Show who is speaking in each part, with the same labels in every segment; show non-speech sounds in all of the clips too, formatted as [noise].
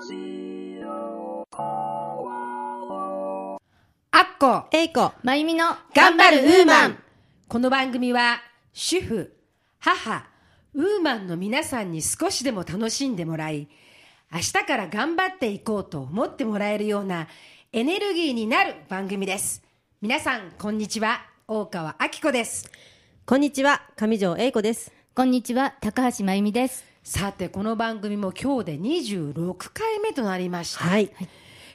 Speaker 1: アッコ、
Speaker 2: えいこ、
Speaker 3: まゆみの
Speaker 1: 頑張るウーマンこの番組は主婦、母、ウーマンの皆さんに少しでも楽しんでもらい、明日から頑張っていこうと思ってもらえるようなエネルギーになる番組です。皆さん、こんにちは。大川明子です。
Speaker 2: こんにちは、上条えいこです。
Speaker 3: こんにちは高橋まゆみです
Speaker 1: さて、この番組も今日で26回目となりました。
Speaker 2: はい。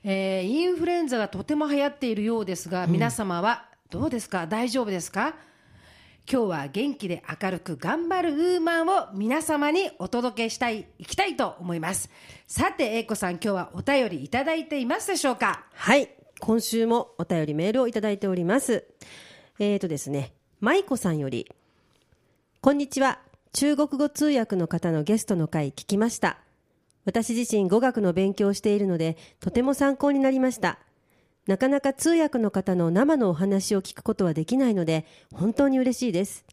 Speaker 1: えーインフルエンザがとても流行っているようですが、皆様はどうですか？大丈夫ですか？今日は元気で明るく頑張るウーマンを皆様にお届けしたい、いきたいと思います。さて、英子さん、今日はお便りいただいていますでしょうか？
Speaker 2: はい。今週もお便りメールをいただいております。えーとですね、舞子さんより、こんにちは。中国語通訳の方のゲストの回聞きました。私自身語学の勉強をしているので、とても参考になりました。なかなか通訳の方の生のお話を聞くことはできないので、本当に嬉しいです。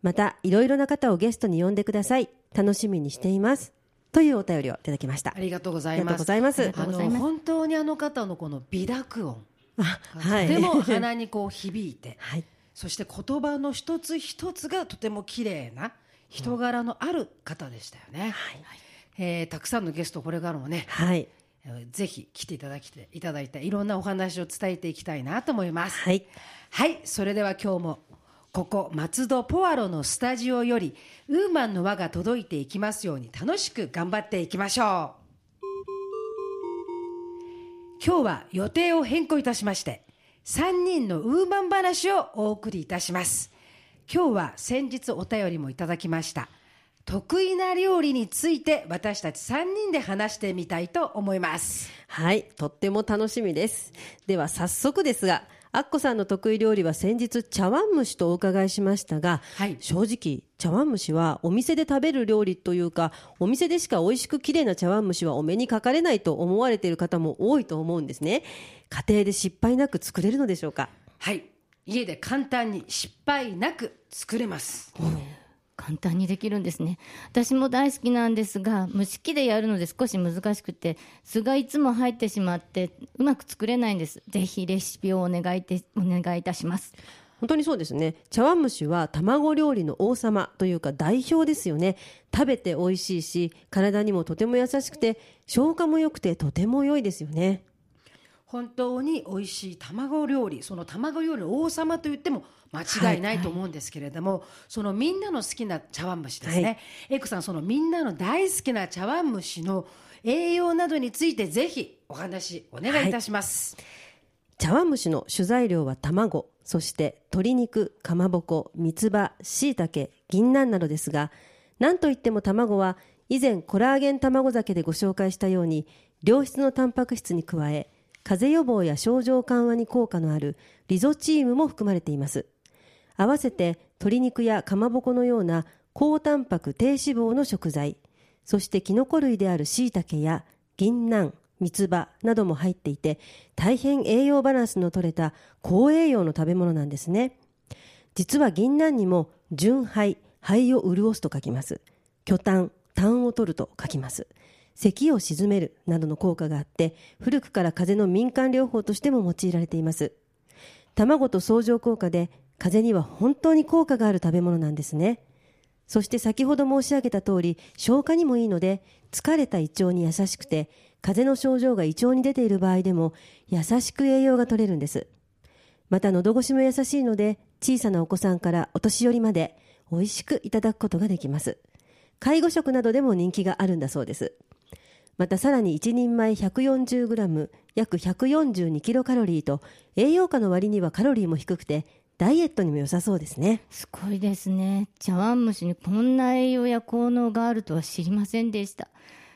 Speaker 2: また、いろいろな方をゲストに呼んでください。楽しみにしています。というお便りをいただきました
Speaker 1: あ。りがとうございます。
Speaker 3: ありがとうござい
Speaker 1: あの、
Speaker 3: ます
Speaker 1: 本当にあの方のこの微濁音。
Speaker 2: あはい。
Speaker 1: でも鼻にこう響いて、[laughs]
Speaker 2: はい。
Speaker 1: そして言葉の一つ一つがとても綺麗な人柄のある方でしたよね。
Speaker 2: はい。
Speaker 1: えーたくさんのゲストこれからもね、
Speaker 2: はい。
Speaker 1: えーぜひ来ていただきていただいていろんなお話を伝えていきたいなと思います。
Speaker 2: はい。
Speaker 1: はい、それでは今日もここ松戸ポアロのスタジオよりウーマンの輪が届いていきますように楽しく頑張っていきましょう。今日は予定を変更いたしまして3人のウーマン話をお送りいたします。今日は先日お便りもいただきました得意な料理について私たち3人で話してみたいと思います。
Speaker 2: はい。とっても楽しみです。では早速ですが、アッコさんの得意料理は先日茶碗蒸しとお伺いしましたが、
Speaker 1: はい
Speaker 2: 正直茶碗蒸しはお店で食べる料理というかお店でしか美味しく綺麗な茶碗蒸しはお目にかかれないと思われている方も多いと思うんですね家庭で失敗なく作れるのでしょうか？
Speaker 1: はい、家で簡単に失敗なく作れます。
Speaker 3: 簡単にできるんですね。私も大好きなんですが蒸し器でやるので少し難しくて酢がいつも入ってしまってうまく作れないんです。ぜひレシピをお願いてお願いいたします。
Speaker 2: 本当にそうですね。茶碗蒸しは卵料理の王様というか代表ですよね。食べて美味しいし体にもとても優しくて消化も良くてとても良いですよね
Speaker 1: 本当に美味しい卵料理その卵料理の王様と言っても間違いないと思うんですけれども、そのみんなの好きな茶碗蒸しですね、
Speaker 2: はい。
Speaker 1: エイクさんそのみんなの大好きな茶碗蒸しの栄養などについてぜひお話お願いいたします、
Speaker 2: 茶碗蒸しの主材料は卵そして鶏肉かまぼこ三つ葉しいたけ銀杏などですが何といっても卵は以前コラーゲン卵酒でご紹介したように良質のタンパク質に加え風邪予防や症状緩和に効果のあるリゾチームも含まれています。合わせて鶏肉やかまぼこのような高タンパク低脂肪の食材そしてキノコ類であるしいたけや銀杏三つ葉なども入っていて大変栄養バランスの取れた高栄養の食べ物なんですね。実は銀杏にも純肺肺を潤すと書きます。巨炭炭を取ると書きます。咳を鎮めるなどの効果があって古くから風邪の民間療法としても用いられています。卵と相乗効果で風邪には本当に効果がある食べ物なんですね。そして先ほど申し上げた通り消化にもいいので疲れた胃腸に優しくて風邪の症状が胃腸に出ている場合でも優しく栄養が取れるんです。また喉越しも優しいので小さなお子さんからお年寄りまで美味しくいただくことができます。介護食などでも人気があるんだそうです。またさらに1人前 140g 約142キロカロリーと栄養価の割にはカロリーも低くてダイエットにも良さそうですね。
Speaker 3: すごいですね。茶碗蒸しにこんな栄養や効能があるとは知りませんでした。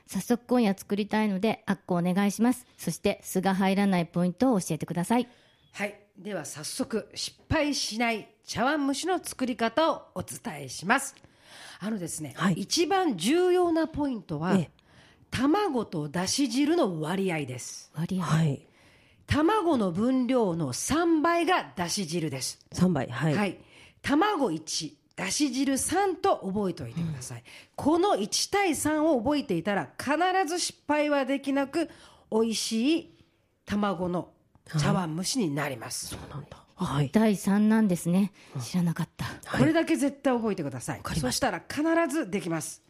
Speaker 3: 早速今夜作りたいのであっこお願いします。そして酢が入らないポイントを教えてください。
Speaker 1: はい。では早速失敗しない茶碗蒸しの作り方をお伝えします。あのですね、
Speaker 2: はい。
Speaker 1: 一番重要なポイントは、
Speaker 2: ええ
Speaker 1: 卵とだし汁の割合です。
Speaker 3: 割合、
Speaker 2: はい。
Speaker 1: 卵の分量の3倍がだし汁です。
Speaker 2: 3倍。はい、
Speaker 1: はい、卵1だし汁3と覚えておいてください、この1対3を覚えていたら必ず失敗はできなく美味しい卵の茶碗蒸しになります、
Speaker 2: なんだ。はい。
Speaker 3: 第3なんですね。知らなかった。
Speaker 1: これだけ絶対覚えてください、そしたら必ずできます。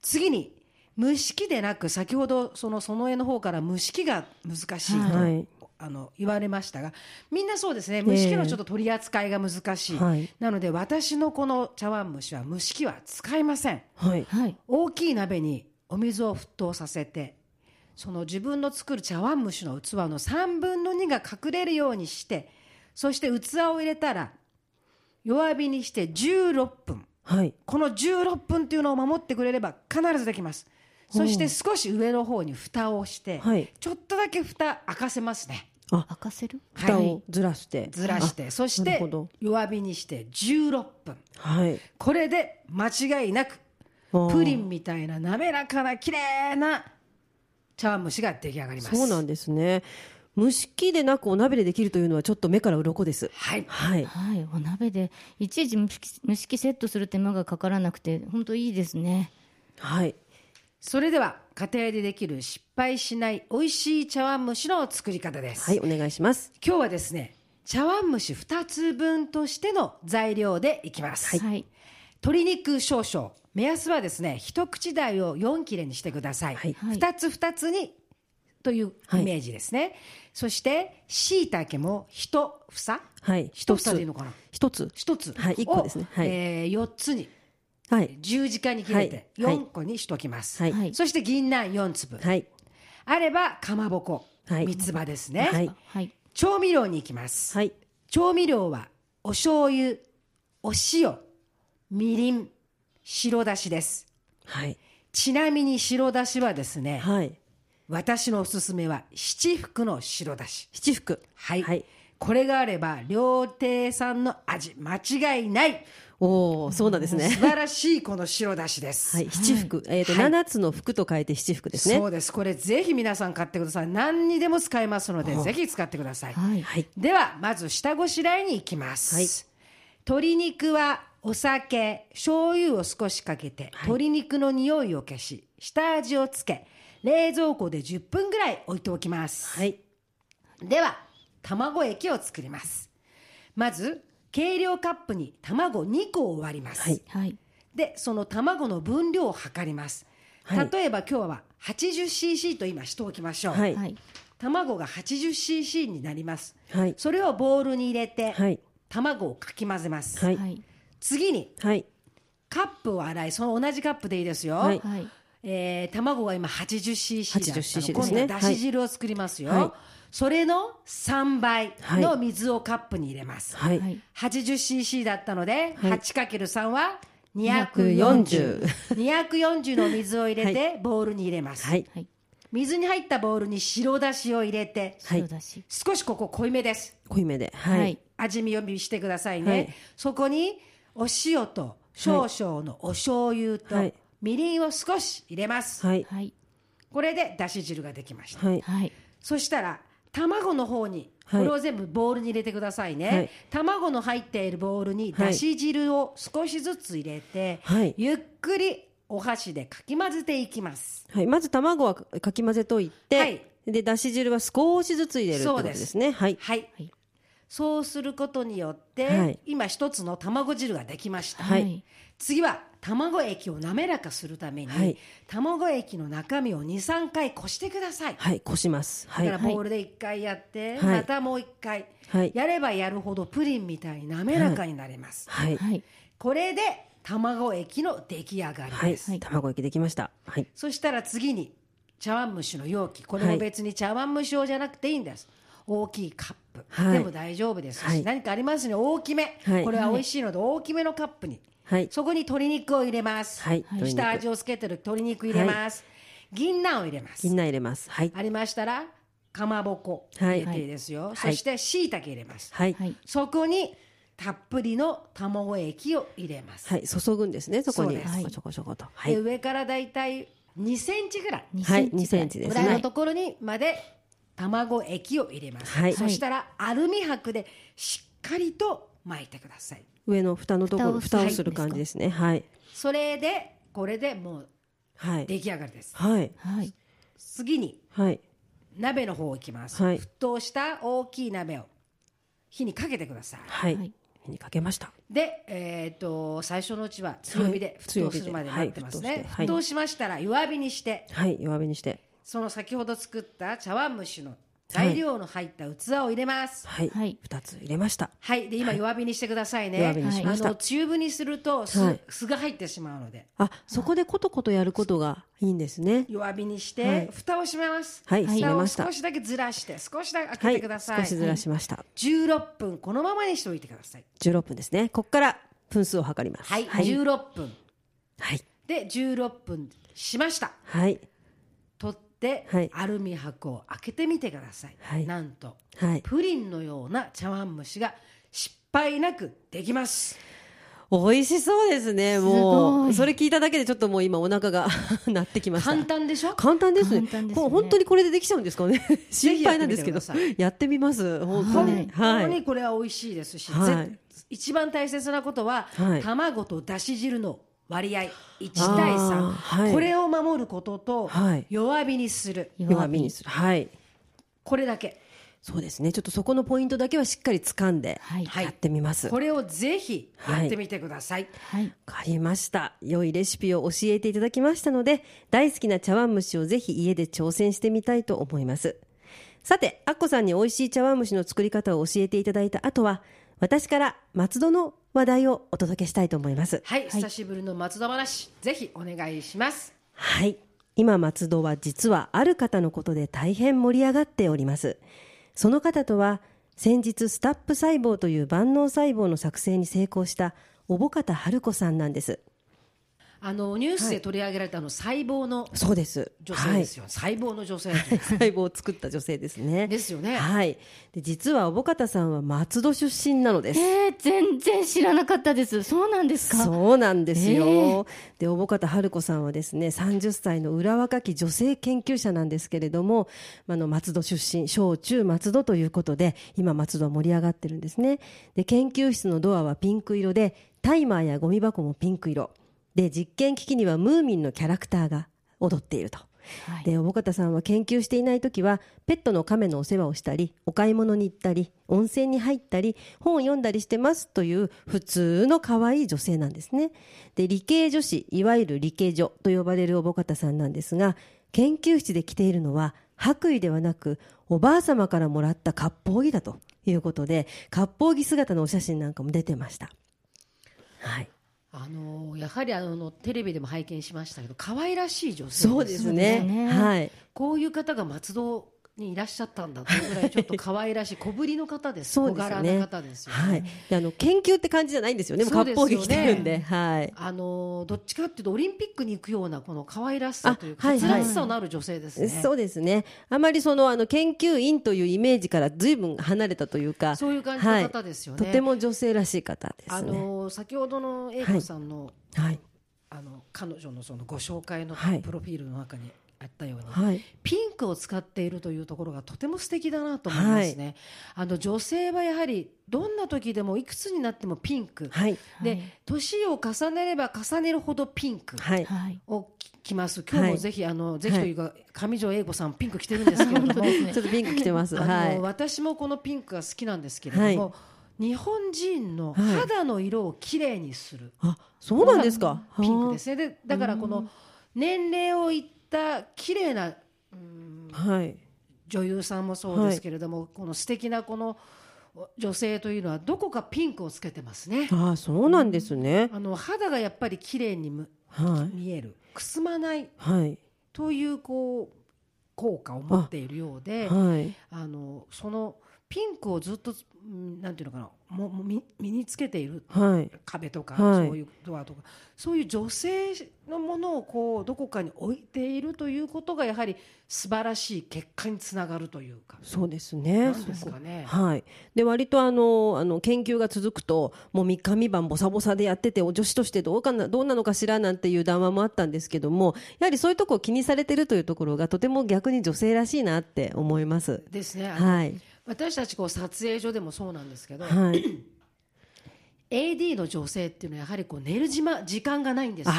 Speaker 1: 次に蒸し器でなく先ほどその園江の方から蒸し器が難しいと、
Speaker 2: はい。
Speaker 1: あの言われましたがみんなそうですね。蒸し器のちょっと取り扱いが難しい、
Speaker 2: はい。
Speaker 1: なので私のこの茶碗蒸しは蒸し器は使いません。
Speaker 2: はい。
Speaker 3: はい。
Speaker 1: 大きい鍋にお水を沸騰させてその自分の作る茶碗蒸しの器の3分の2が隠れるようにしてそして器を入れたら弱火にして16分。
Speaker 2: はい。
Speaker 1: この16分っていうのを守ってくれれば必ずできますそして少し上の方に蓋をして、
Speaker 2: はい。
Speaker 1: ちょっとだけ蓋開かせますね。
Speaker 2: あ
Speaker 3: 開かせる？
Speaker 2: 蓋をずらして。
Speaker 1: ずらして。そして弱火にして16分。
Speaker 2: はい。
Speaker 1: これで間違いなくプリンみたいな滑らかな綺麗な茶碗蒸しが出来上がります。
Speaker 2: そうなんですね。蒸し器でなくお鍋でできるというのはちょっと目から鱗です。
Speaker 1: はい。
Speaker 2: はい。
Speaker 3: はい。お鍋でいちいち蒸し器蒸し器セットする手間がかからなくて本当いいですね。
Speaker 2: はい
Speaker 1: それでは家庭でできる失敗しない美味しい茶碗蒸しの作り方です、
Speaker 2: はいお願いします。
Speaker 1: 今日はですね茶碗蒸し2つ分としての材料でいきます、
Speaker 3: はい。
Speaker 1: 鶏肉少々。目安はですね一口大を4切れにしてください、
Speaker 2: はい。
Speaker 3: はい。
Speaker 1: 2つ2つにというイメージですね、そして椎茸も1房？
Speaker 2: はい。
Speaker 1: 1房でいいのかな？
Speaker 2: 一つ。
Speaker 1: 1つ。
Speaker 2: はい一個ですね。はい。
Speaker 1: えー4つに
Speaker 2: はい。
Speaker 1: 十字架に切れて
Speaker 2: はい。
Speaker 1: 4個にしときます、
Speaker 2: はい。
Speaker 3: はい。
Speaker 1: そして銀杏4粒、
Speaker 2: はい。
Speaker 1: あればかまぼこ、
Speaker 2: はい。
Speaker 1: 三つ葉ですね、
Speaker 2: はい。
Speaker 3: はい。
Speaker 1: 調味料に行きます、
Speaker 2: はい。
Speaker 1: 調味料はお醤油お塩みりん白だしです。
Speaker 2: はい。
Speaker 1: ちなみに白だしはですね、
Speaker 2: はい。
Speaker 1: 私のおすすめは七福の白だし。
Speaker 2: 七福。
Speaker 1: はい、
Speaker 2: はい。
Speaker 1: これがあれば料亭さんの味間違いない
Speaker 2: おおそうなんですね。
Speaker 1: 素晴らしいこの白だしです、
Speaker 2: はい七福。えっと
Speaker 1: はい。
Speaker 2: 七つの福と書いて七福ですね。
Speaker 1: そうです。これぜひ皆さん買ってください。何にでも使えますのでぜひ使ってください、
Speaker 3: はい。
Speaker 2: はい。
Speaker 1: ではまず下ごしらえに行きます、
Speaker 2: はい。
Speaker 1: 鶏肉はお酒醤油を少しかけて、鶏肉の匂いを消し下味をつけ冷蔵庫で10分ぐらい置いておきます、
Speaker 2: はい。
Speaker 1: では卵液を作ります。まず計量カップに卵2個を割ります、
Speaker 2: はい。
Speaker 3: はい。
Speaker 1: でその卵の分量を測ります、
Speaker 2: はい。
Speaker 1: 例えば今日は 80cc と今しておきましょう、卵が 80cc になります。
Speaker 2: はい。
Speaker 1: それをボウルに入れて、
Speaker 2: はい。
Speaker 1: 卵をかき混ぜます、次に
Speaker 2: はい。
Speaker 1: カップを洗いその同じカップでいいですよ、
Speaker 2: はい。
Speaker 3: はい
Speaker 1: えー卵が今 80cc だったの。
Speaker 2: 80cc
Speaker 1: 今度はだし汁を作りますよ、
Speaker 2: はい
Speaker 1: それの3倍の水をカップに入れます、
Speaker 2: はい。
Speaker 3: はい。
Speaker 1: 80cc だったので、
Speaker 2: はい。
Speaker 1: 8×3 は240
Speaker 2: 240
Speaker 1: 240の水を入れてボウルに入れます、
Speaker 2: はい。
Speaker 3: はい。
Speaker 1: 水に入ったボウルに白だしを入れて
Speaker 2: はい。
Speaker 3: 白だし。
Speaker 1: 少しここ濃いめです。
Speaker 2: 濃いめで。は
Speaker 3: はい。い
Speaker 1: 味見読みしてくださいね、
Speaker 2: はい。
Speaker 1: そこにお塩と少々のお醤油と
Speaker 2: はい。
Speaker 1: みりんを少し入れます、
Speaker 2: はい。
Speaker 3: はい。
Speaker 1: これでだし汁ができました、
Speaker 2: はい。
Speaker 3: はい。
Speaker 1: そしたら卵の方にこ
Speaker 2: はい。
Speaker 1: れを全部ボウルに入れてくださいね、
Speaker 2: はい。
Speaker 1: 卵の入っているボウルにだし汁を少しずつ入れて、
Speaker 2: はい。
Speaker 1: ゆっくりお箸でかき混ぜていきます。
Speaker 2: はい。まず卵はかき混ぜといて、
Speaker 1: はい。
Speaker 2: でだし汁は少しずつ入れるってことですね。はい
Speaker 1: はい、
Speaker 3: はい。
Speaker 1: そうすることによって、
Speaker 2: はい。
Speaker 1: 今一つの卵汁ができました、
Speaker 2: はい。
Speaker 1: 次は卵液を滑らかするために、
Speaker 2: はい。
Speaker 1: 卵液の中身を23回こしてください、
Speaker 2: はいこします。はい。
Speaker 1: だからボウルで1回やって、
Speaker 2: はい。
Speaker 1: またもう1回、
Speaker 2: はい。
Speaker 1: やればやるほどプリンみたいに滑らかになります、
Speaker 2: はい。
Speaker 3: はい。
Speaker 1: これで卵液の出来上がり
Speaker 2: はい。
Speaker 1: です、
Speaker 2: 卵液できました。はい。
Speaker 1: そしたら次に茶碗蒸しの容器。これも別に茶碗蒸し用じゃなくていいんです。大きいカップ、
Speaker 2: はい。
Speaker 1: でも大丈夫ですし、
Speaker 2: はい。
Speaker 1: 何かありますね大きめ、
Speaker 2: はい。
Speaker 1: これは美味しいので大きめのカップに、
Speaker 2: はい。
Speaker 1: そこに鶏肉を入れます、
Speaker 2: はい。
Speaker 1: 下味をつけてる鶏肉入れます、銀杏を入れます。
Speaker 2: 銀杏入れます。はい。
Speaker 1: ありましたらかまぼこ
Speaker 2: はい。
Speaker 1: 入れていいですよ、
Speaker 2: い。
Speaker 1: そして椎茸入れます、
Speaker 2: はい。
Speaker 3: はい。
Speaker 1: そこにたっぷりの卵液を入れます、
Speaker 2: はい。注ぐんですねそこに。
Speaker 1: そうです。
Speaker 2: ちょこちょこと。は
Speaker 1: で
Speaker 2: い
Speaker 1: 上からだいたい2センチぐらい。
Speaker 3: 2
Speaker 2: はい。2
Speaker 3: センチ
Speaker 2: です
Speaker 1: ぐらいの
Speaker 2: ね
Speaker 1: ところにまで卵液を入れます、
Speaker 2: はい。
Speaker 1: そしたらアルミ箔でしっかりと巻いてください
Speaker 2: 上の蓋のところ
Speaker 3: 蓋を
Speaker 2: 蓋をする感じですね。はい。
Speaker 1: それでこれでもう
Speaker 2: はい。
Speaker 1: 出来上がりです。
Speaker 2: はい。
Speaker 3: はい。
Speaker 1: 次に
Speaker 2: はい。
Speaker 1: 鍋の方いきます、
Speaker 2: はい。
Speaker 1: 沸騰した大きい鍋を火にかけてください。
Speaker 2: はい、
Speaker 3: はい。
Speaker 2: 火にかけました。
Speaker 1: で、えー、と最初のうちは強火で
Speaker 2: はい。
Speaker 1: 沸騰するまで待ってますね、
Speaker 2: はい。沸騰して。はい。
Speaker 1: 沸騰しましたら弱火にして。
Speaker 2: はい。弱火にして。
Speaker 1: その先ほど作った茶碗蒸しの材料の入った器を入れます。
Speaker 2: はい、
Speaker 3: はい。
Speaker 2: 二つ入れました。
Speaker 1: はい、で今弱火にしてくださいね、
Speaker 2: 弱火にしました。
Speaker 1: あの中火にすると酢,、
Speaker 2: はい。
Speaker 1: 酢が入ってしまうので。
Speaker 2: あそこでコトコトやることがいいんですね。
Speaker 1: 弱火にして、
Speaker 2: はい。
Speaker 1: 蓋を閉めます、
Speaker 2: はい閉
Speaker 1: 蓋を
Speaker 2: めました。
Speaker 1: 少しだけずらして少しだけ
Speaker 2: は
Speaker 1: 開け
Speaker 2: い
Speaker 1: てください、
Speaker 2: 少しずらしました、
Speaker 1: 16分このままにしておいてください。
Speaker 2: 16分ですね。ここから分数を測ります。
Speaker 1: はい、
Speaker 2: はい、
Speaker 1: 16分。
Speaker 2: はい。
Speaker 1: で16分しました。
Speaker 2: はいはい。
Speaker 1: アルミ箔を開けてみてください、
Speaker 2: はい。
Speaker 1: なんと
Speaker 2: はい。
Speaker 1: プリンのような茶碗蒸しが失敗なくできます。
Speaker 2: 美味しそうですねもう。それ聞いただけでちょっともう今お腹が [laughs] 鳴ってきました。
Speaker 1: 簡単でしょ？
Speaker 2: 簡単ですね。
Speaker 3: ですね。
Speaker 2: 本当にこれでできちゃうんですかね。心配なんですけど。やってみます。本当に。
Speaker 1: 本当
Speaker 2: はい。
Speaker 1: にこれは美味しいですし、
Speaker 2: はい。
Speaker 1: ぜ一番大切なことは、
Speaker 2: はい。
Speaker 1: 卵とだし汁の割合1対
Speaker 2: あー
Speaker 1: 3、
Speaker 2: はい。
Speaker 1: これを守ることと、
Speaker 2: はい。
Speaker 1: 弱火にする。
Speaker 2: 弱火にする。はい。
Speaker 1: これだけ。
Speaker 2: そうですね。ちょっとそこのポイントだけはしっかり掴んで
Speaker 3: はい。
Speaker 2: やってみます、
Speaker 1: これをぜひやってみてください、
Speaker 3: はい。
Speaker 2: わかりました。良いレシピを教えていただきましたので大好きな茶碗蒸しをぜひ家で挑戦してみたいと思います。さてアッコさんに美味しい茶碗蒸しの作り方を教えていただいた後は私から松戸の話題をお届けしたいと思います。
Speaker 1: はい、久しぶりの松戸話ぜひお願いします。
Speaker 2: はい。今松戸は実はある方のことで大変盛り上がっております。その方とは先日スタップ細胞という万能細胞の作成に成功した小保方春子さんなんです
Speaker 1: あのニュースで取り上げられたあの細胞の
Speaker 2: そうです。
Speaker 1: 女性ですよ、細胞の女性
Speaker 2: はい、[laughs] 細胞を作った女性ですね。
Speaker 1: ですよね。
Speaker 2: はい。で実は小保方さんは松戸出身なのです。
Speaker 3: えー、全然知らなかったです。そうなんですか？
Speaker 2: そうなんですよ、
Speaker 3: えー。
Speaker 2: で小保方春子さんはですね30歳の裏若き女性研究者なんですけれどもあの松戸出身小中松戸ということで今松戸は盛り上がってるんですね。で研究室のドアはピンク色でタイマーやゴミ箱もピンク色で実験機器にはムーミンのキャラクターが踊っていると。
Speaker 3: はい。
Speaker 2: で小保方さんは研究していない時はペットの亀のお世話をしたりお買い物に行ったり温泉に入ったり本を読んだりしてますという普通の可愛い女性なんですね。で理系女子いわゆる理系女と呼ばれる小保方さんなんですが研究室で着ているのは白衣ではなくおばあ様からもらった割烹着だということで割烹着姿のお写真なんかも出てました。はい
Speaker 1: あのやはりあのテレビでも拝見しましたけど可愛らしい女性
Speaker 2: そうですね。
Speaker 3: ね
Speaker 2: はい。
Speaker 1: こういう方が松戸にいらっしゃったんだというぐらいちょっと可愛らしい小ぶりの方です。
Speaker 2: そう
Speaker 1: 小柄
Speaker 2: ですね。
Speaker 1: な方ですよね、
Speaker 2: はい。であの研究って感じじゃないんですよね。割烹着着てるんで。はい。
Speaker 1: あのどっちかっていうとオリンピックに行くようなこの可愛らしさというか
Speaker 2: あはい。はい
Speaker 1: さのある女性ですね、
Speaker 2: そうですね。あまりそのあの研究員というイメージからずいぶん離れたというか、
Speaker 1: そういう感じの方ですよね。
Speaker 2: はい。とても女性らしい方です
Speaker 1: あ
Speaker 2: ね。
Speaker 1: の先ほどの英子さんの,、
Speaker 2: はい。
Speaker 1: あの彼女のそのご紹介の
Speaker 2: はい。
Speaker 1: プロフィールの中にあったように、
Speaker 2: はい。
Speaker 1: ピンクを使っているというところがとても素敵だなと思いますね、あの女性はやはりどんな時でもいくつになってもピンク、
Speaker 2: はい。
Speaker 1: で年を重ねれば重ねるほどピンク
Speaker 2: はい。
Speaker 3: はい
Speaker 1: を着ます。今日
Speaker 2: はい
Speaker 1: もぜひ、あのぜひというか上条英子さんピンク着てるんですけれども、[laughs]
Speaker 2: ちょっとピンク着てます。
Speaker 1: あの
Speaker 2: はい。
Speaker 1: 私もこのピンクが好きなんですけれども、
Speaker 2: はい
Speaker 1: 日本人の
Speaker 2: はい。
Speaker 1: 肌の色をきれいにする、
Speaker 2: あ、そうなんですか？
Speaker 1: ピンクですね。でだからこの年齢をいった綺麗なうん
Speaker 2: はい。
Speaker 1: 女優さんもそうですけれども、この素敵なこの女性というのはどこかピンクをつけてますね。
Speaker 2: あ、そうなんですね。
Speaker 1: あの肌がやっぱり綺麗にむ
Speaker 2: はい。
Speaker 1: 見える。くすまない
Speaker 2: はい。
Speaker 1: というこう効果を持っているようで
Speaker 2: はい。
Speaker 1: あのそのピンクをずっとうんなんていうのかなもも身身につけている
Speaker 2: はい
Speaker 1: 壁とか、
Speaker 2: はい
Speaker 1: そういうドアとかそういう女性のものをこうどこかに置いているということがやはり素晴らしい結果につながるというか。
Speaker 2: そうですね。
Speaker 1: ですかね。
Speaker 2: はい、で割とあのあの研究が続くともう3日3晩ボサボサでやっててお女子としてどうかなどうなのかしらなんていう談話もあったんですけどもやはりそういうところを気にされてるというところがとても逆に女性らしいなって思います。
Speaker 1: ですね。
Speaker 2: はい、
Speaker 1: 私たちこう撮影所でもそうなんですけど、
Speaker 2: はい、
Speaker 1: AD の女性っていうのはやはりこう寝る時間時間がないんですよ。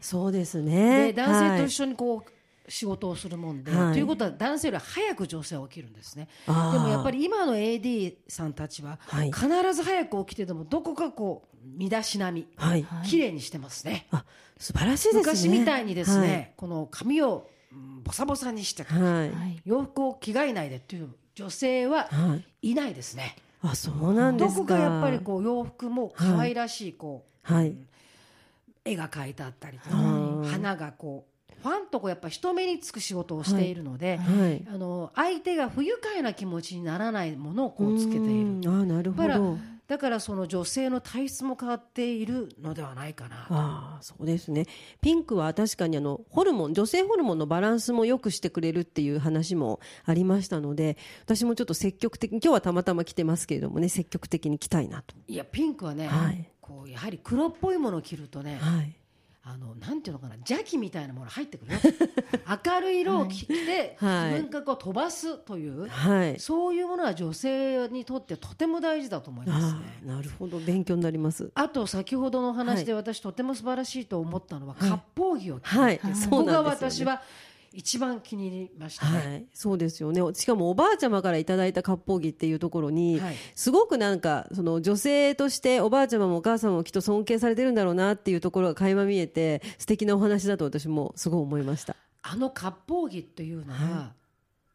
Speaker 2: そうですね。
Speaker 1: で男性と一
Speaker 2: 緒
Speaker 1: 緒にこう仕事をするもんで、
Speaker 2: はい。
Speaker 1: ということは男性より早く女性は起きるんですね。でもやっぱり今の AD さんたちは
Speaker 2: はい。
Speaker 1: 必ず早く起きてでもどこかこう身だしなみ
Speaker 2: はい。
Speaker 3: はい
Speaker 1: 綺麗にしてますね。
Speaker 2: あ素晴らしいですね。
Speaker 1: 昔みたいにですね、この髪をうんボサボサにして
Speaker 2: はい、はい
Speaker 3: はい。
Speaker 1: 洋服を着替えないでっていう女性は
Speaker 2: はい。
Speaker 1: いないですね。
Speaker 2: あそうなんですか。
Speaker 1: どこかやっぱりこう洋服も可愛らしいこう、
Speaker 2: はい。
Speaker 1: 絵が描いてあったりとか、
Speaker 2: はい
Speaker 1: 花がこうファンとこうやっぱ人目につく仕事をしているので、
Speaker 2: はい。
Speaker 1: あの相手が不愉快な気持ちにならないものをこうつけている。
Speaker 2: うん。あなるほ
Speaker 1: だから
Speaker 2: ど
Speaker 1: だからその女性の体質も変わっているのではないかな。
Speaker 2: ああそうですね。ピンクは確かにあのホルモン女性ホルモンのバランスも良くしてくれるっていう話もありましたので私もちょっと積極的に今日はたまたま着てますけれどもね積極的に着たいなと。
Speaker 1: いやピンクはね、
Speaker 2: はい。
Speaker 1: こうやはり黒っぽいものを着るとね、
Speaker 2: はい
Speaker 1: あのなんていうのかな邪気みたいなもの入ってくるよ。[laughs] 明るい色を着て、
Speaker 2: はい。
Speaker 1: 自分がこう飛ばすという、
Speaker 2: はい。
Speaker 1: そういうものは女性にとってとても大事だと思います
Speaker 2: あ
Speaker 1: ね。
Speaker 2: あなるほど。勉強になります。
Speaker 1: あと先ほどの話で私とても素晴らしいと思ったのは割烹着を着る、
Speaker 2: はい。
Speaker 1: ここが私は一番気に入りましたね。
Speaker 2: はい、そうですよねしかもおばあちゃまからいただいた割烹着っていうところに、
Speaker 1: はい
Speaker 2: すごくなんかその女性としておばあちゃまもお母さんもきっと尊敬されてるんだろうなっていうところが垣間見えて素敵なお話だと私もすごい思いました。
Speaker 1: あの割烹着というのは、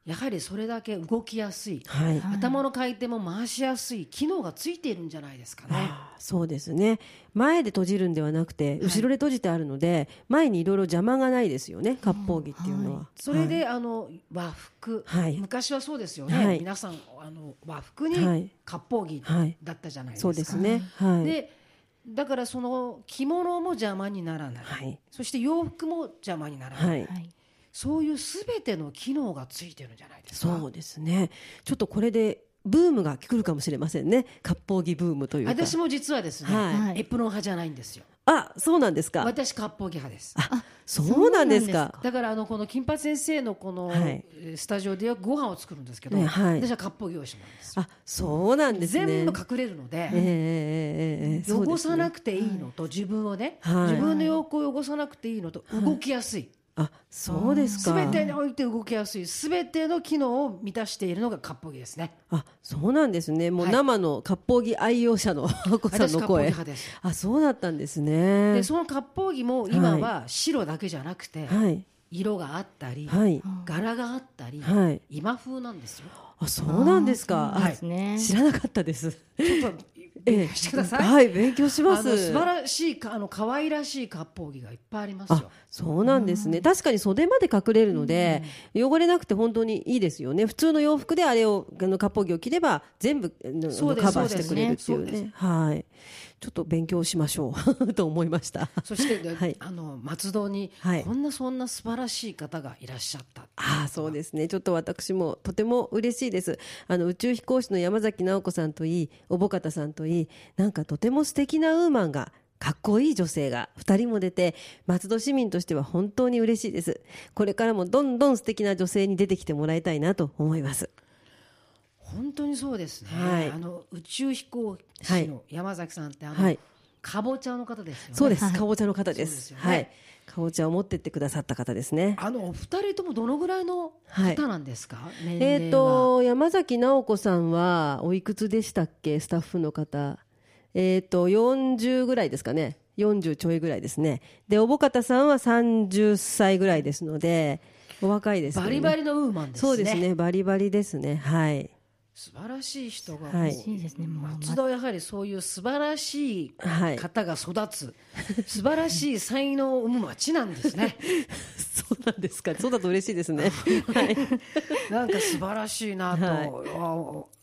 Speaker 1: やはりそれだけ動きやすい、
Speaker 2: はい、
Speaker 1: 頭の回転も回しやすい。機能がついているんじゃないですかね。
Speaker 2: そうですね。前で閉じるんではなくて後ろで閉じてあるので、前にいろいろ邪魔がないですよね割烹着っていうのは、
Speaker 1: それで、あの和服、
Speaker 2: はい。
Speaker 1: 昔はそうですよね、
Speaker 2: はい。
Speaker 1: 皆さんあの和服に
Speaker 2: はい。
Speaker 1: 割烹着
Speaker 2: はい。
Speaker 1: だったじゃないですか。
Speaker 2: そうですね。はい。
Speaker 1: でだからその着物も邪魔にならない、
Speaker 2: はい。
Speaker 1: そして洋服も邪魔にならない、
Speaker 2: はい。
Speaker 3: はい
Speaker 1: そういうすべての機能がついてるんじゃないですか？
Speaker 2: そうですね。ちょっとこれでブームが来るかもしれませんね。割烹着ブームというか。
Speaker 1: 私も実はですね、
Speaker 2: はい。
Speaker 1: エプロン派じゃないんですよ。
Speaker 2: あそうなんですか？
Speaker 1: 私割烹着派です。
Speaker 2: あそうなんですか？
Speaker 1: だからあのこの金八先生のこの、スタジオでよくご飯を作るんですけど、
Speaker 2: ねはい。
Speaker 1: 私は割烹着用意してもらうんです。よ。
Speaker 2: あそうなんですね。
Speaker 1: 全部隠れるので、
Speaker 2: ええええええそうですね。
Speaker 1: 汚さなくていいのと、自分をね、
Speaker 2: はい。
Speaker 1: 自分の洋服を汚さなくていいのと動きやすい、
Speaker 2: あそうですか。
Speaker 1: すべてにおいて動きやすい。すべての機能を満たしているのが割烹着ですね。
Speaker 2: あそうなんですね。もう
Speaker 1: はい。
Speaker 2: 生の割烹着愛用者のあこさんの声。
Speaker 1: 派です。
Speaker 2: あそうだったんですね。
Speaker 1: でその割烹着も今は白だけじゃなくて、
Speaker 2: はい。
Speaker 1: 色があったり、
Speaker 2: はい。
Speaker 1: 柄があったり、
Speaker 2: はい。
Speaker 1: 今風なんですよ。
Speaker 2: あそうなんですか。
Speaker 3: そうなんですね。
Speaker 2: あ知らなかったです。
Speaker 1: ちょっと勉強してください、
Speaker 2: はい勉強しま
Speaker 1: あの素
Speaker 2: す
Speaker 1: 晴らしいかあの可愛らしい割烹着がいっぱいあります
Speaker 2: あ
Speaker 1: よ。
Speaker 2: そうなんですね。確かに袖まで隠れるので、汚れなくて本当にいいですよね。普通の洋服であれをあの割烹着を着れば全部カバーしてくれるっていう
Speaker 1: そうです
Speaker 2: ね。はい。ちょっと勉強しましょう。[laughs] と思いました。
Speaker 1: そして、ね
Speaker 2: はい。
Speaker 1: あの松戸に
Speaker 2: はい。
Speaker 1: こんなそんな素晴らしい方がいらっしゃった、
Speaker 2: ああそうですね。ちょっと私もとても嬉しいです。あの宇宙飛行士の山崎直子さんといいおぼかたさんといいなんかとても素敵なウーマンがかっこいい女性が2人も出て松戸市民としては本当に嬉しいです。これからもどんどん素敵な女性に出てきてもらいたいなと思います。
Speaker 1: 本当にそうですね、
Speaker 2: はい。
Speaker 1: あの宇宙飛行士の山崎さんってあの、
Speaker 2: はい
Speaker 1: かぼちゃの方ですよね。
Speaker 2: そうです、
Speaker 3: はい。
Speaker 2: かぼちゃの方で
Speaker 1: す。
Speaker 2: はい。かぼちゃを持ってってくださった方ですね。
Speaker 1: あのお二人ともどのぐらいの
Speaker 2: はい
Speaker 1: 方なんですか、年
Speaker 2: えっ、
Speaker 1: 齢は、
Speaker 2: と山崎直子さんはおいくつでしたっけ？スタッフの方。えっ、と40ぐらいですかね。40ちょいぐらいですね。でおぼかたさんは30歳ぐらいですのでお若いですよね。
Speaker 1: バリバリのウーマンですね。
Speaker 2: そうですね。バリバリですね。はい
Speaker 1: 素晴らしい人が、
Speaker 2: はい。
Speaker 3: いいですねもう
Speaker 1: 松戸はやはりそういう素晴らしい
Speaker 2: はい。
Speaker 1: 方が育つ、素晴らしい才能を生む町なんですね。[laughs]
Speaker 2: そうなんですか。そうだと嬉しいですね。[laughs] はい。
Speaker 1: なんか素晴らしいなと、
Speaker 2: はい。
Speaker 1: あ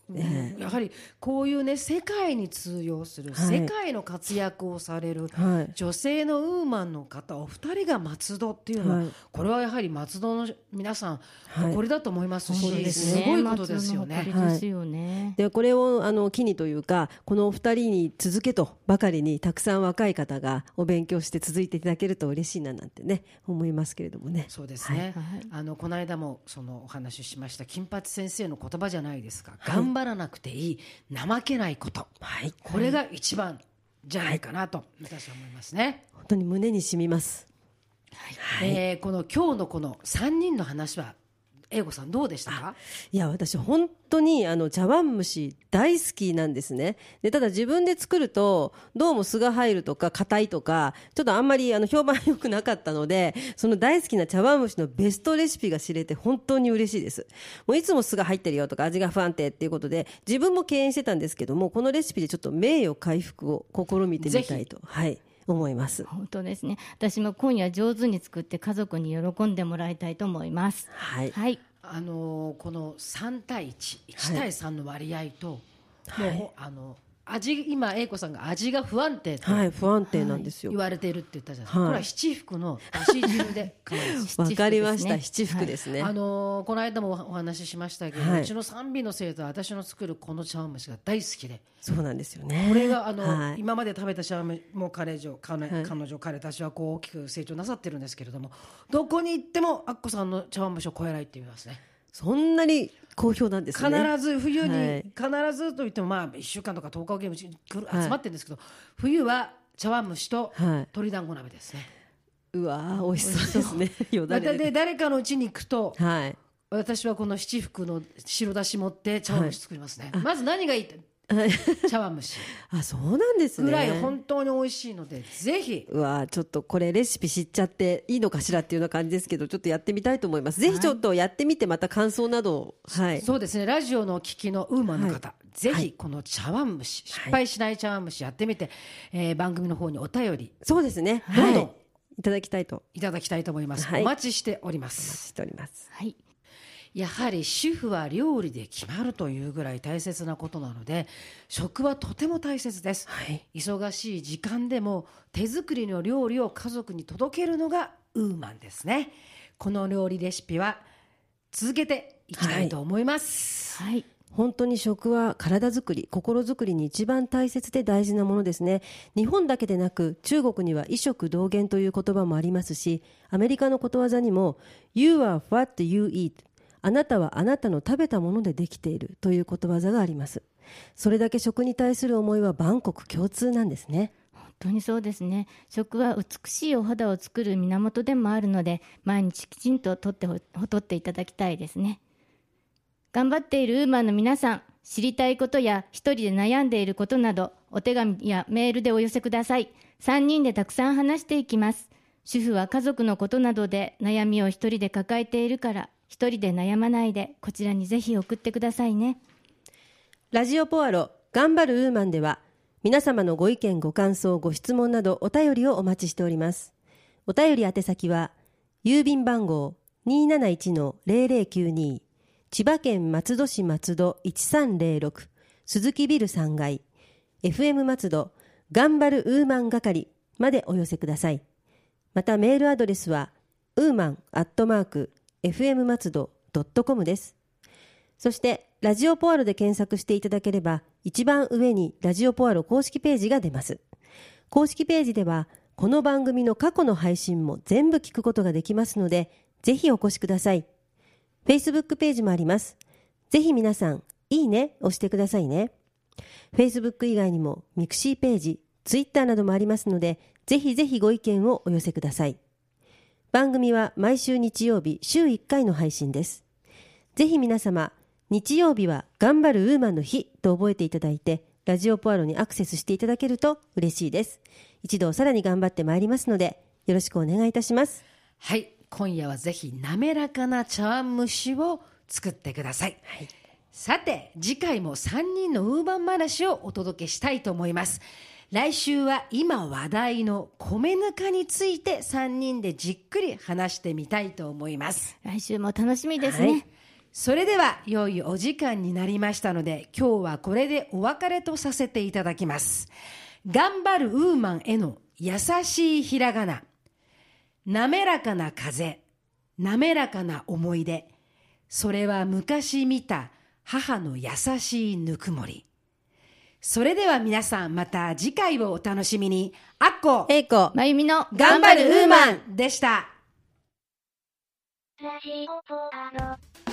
Speaker 1: やはりこういうね世界に通用する、
Speaker 2: はい。
Speaker 1: 世界の活躍をされる
Speaker 2: はい。
Speaker 1: 女性のウーマンの方お二人が松戸っていうのは、
Speaker 2: はい。
Speaker 1: これはやはり松戸の皆さん
Speaker 2: はい。
Speaker 1: 誇りだと思いますし、
Speaker 3: そうですね。
Speaker 1: すごいことですよね。
Speaker 3: ですよね、
Speaker 2: でこれをあの機にというかこのお二人に続けとばかりにたくさん若い方がお勉強して続いていただけると嬉しいななんてね思いますけれどもね。
Speaker 1: そうですね、
Speaker 3: はい。
Speaker 1: あのこの間もそのお話ししました金八先生の言葉じゃないですか、頑張らなくていい怠けないこと
Speaker 2: はい
Speaker 1: これが一番じゃないかなと私は思いますね。
Speaker 2: 本当に胸に染みます。
Speaker 1: えーこの今日のこの3人の話は英子さんどうでしたか？
Speaker 2: いや私本当にあの茶碗蒸し大好きなんですね。でただ自分で作るとどうも酢が入るとか硬いとかちょっとあんまりあの評判良くなかったのでその大好きな茶碗蒸しのベストレシピが知れて本当に嬉しいです。もういつも酢が入ってるよとか味が不安定っていうことで自分も敬遠してたんですけどもこのレシピでちょっと名誉回復を試みてみたいと。はい思います。
Speaker 3: 本当ですね。私も今夜上手に作って家族に喜んでもらいたいと思います。
Speaker 2: はい。
Speaker 3: はい。
Speaker 1: あのーこの3対11対3の割合と、
Speaker 2: はい。
Speaker 1: もうあの味今英子さんが味が不安定と
Speaker 2: はい不安定なんですよ。
Speaker 1: 言われているって言ったじゃないですか、
Speaker 2: はい。
Speaker 1: これは七福のだし汁で [laughs]
Speaker 2: かりました。七福ですね、
Speaker 1: あのーこの間もお話ししましたけど、
Speaker 2: はい。う
Speaker 1: ちの3尾の生徒は私の作るこの茶碗蒸しが大好きで。
Speaker 2: そうなんですよね。
Speaker 1: これがあの、
Speaker 2: はい。
Speaker 1: 今まで食べた茶碗蒸しもう彼女彼,、
Speaker 2: はい。
Speaker 1: 彼女彼たちはこう大きく成長なさってるんですけれどもどこに行ってもアッコさんの茶碗蒸しを超えないって言いますね
Speaker 2: そんなに好評なんです
Speaker 1: 必
Speaker 2: ね。
Speaker 1: ず冬に、
Speaker 2: はい。
Speaker 1: 必ずといってもまあ1週間とか10日おきに来る
Speaker 2: はい。
Speaker 1: 集まってるんですけど、冬は茶碗蒸しと
Speaker 2: はい。
Speaker 1: 鶏団子鍋ですね、
Speaker 2: うわー美味しそうですね。よだ
Speaker 1: またで誰かの家に行くと
Speaker 2: はい。
Speaker 1: 私はこの七福の白だし持って茶碗蒸し作りますね、まず何がい
Speaker 2: い [laughs]
Speaker 1: 茶碗蒸し。
Speaker 2: あそうなんですね。
Speaker 1: ぐらい本当に美味しいのでぜひ。
Speaker 2: うわーちょっとこれレシピ知っちゃっていいのかしらっていうような感じですけどちょっとやってみたいと思います。ぜひちょっとやってみてまた感想などをはい。
Speaker 1: そうですね。ラジオのお聞きのウーマンの方、ぜ
Speaker 2: はい。
Speaker 1: ひこの茶碗蒸し失敗しない茶碗蒸しやってみて、えー番組の方にお便り
Speaker 2: そうですね。
Speaker 1: どんどん
Speaker 2: はいいただきたいと。
Speaker 1: いただきたいと思います、
Speaker 2: はい。
Speaker 1: お待ちしておりま
Speaker 2: お待ち
Speaker 1: す
Speaker 2: しております。
Speaker 3: はい
Speaker 1: やはり主婦は料理で決まるというぐらい大切なことなので食はとても大切です、
Speaker 2: はい。
Speaker 1: 忙しい時間でも手作りの料理を家族に届けるのがウーマンですね。この料理レシピは続けていきたいと思います、
Speaker 3: はい。
Speaker 2: 本当に食は体づくり心づくりに一番大切で大事なものですね。日本だけでなく中国には異食同源という言葉もありますしアメリカのことわざにも You are what you eat あなたはあなたの食べたものでできているということわざがあります。それだけ食に対する思いは万国共通なんですね。
Speaker 3: 本当にそうですね。食は美しいお肌を作る源でもあるので毎日きちんととってほとっていただきたいですね。頑張っているウーマンの皆さん知りたいことや一人で悩んでいることなどお手紙やメールでお寄せください。3人でたくさん話していきます。主婦は家族のことなどで悩みを一人で抱えているから。一人で悩まないでこちらにぜひ送ってくださいね。
Speaker 2: ラジオポアロ頑張るウーマンでは皆様のご意見ご感想ご質問などお便りをお待ちしております。お便り宛先は郵便番号271-0092千葉県松戸市松戸1306鈴木ビル3階 FM 松戸頑張るウーマン係までお寄せください。またメールアドレスはウーマンアットマーク FM 松戸 .com ですそして、ラジオポアロで検索していただければ、一番上にラジオポアロ公式ページが出ます。公式ページでは、この番組の過去の配信も全部聞くことができますので、ぜひお越しください。Facebook ページもあります。ぜひ皆さん、いいね押してくださいね。Facebook 以外にも、ミクシーページ、Twitter などもありますので、ぜひぜひご意見をお寄せください。番組は毎週日曜日、週1回の配信です。ぜひ皆様、日曜日は頑張るウーマンの日と覚えていただいて、ラジオポアロにアクセスしていただけると嬉しいです。一度さらに頑張ってまいりますので、よろしくお願いいたします。
Speaker 1: はい今夜はぜひ滑らかな茶碗蒸しを作ってください、さて次回も3人のウーバン話をお届けしたいと思います来週は今話題の米ぬかについて3人でじっくり話してみたいと思います。
Speaker 3: 来週も楽しみですね、
Speaker 2: はい。
Speaker 1: それでは良いお時間になりましたので今日はこれでお別れとさせていただきます。頑張るウーマンへの優しいひらがな。滑らかな風。滑らかな思い出。それは昔見た母の優しいぬくもりそれでは皆さんまた次回をお楽しみに。あっこ
Speaker 2: えいこ、
Speaker 3: まゆみの
Speaker 1: 頑張るウーマン。でした
Speaker 4: ラジオポアロ。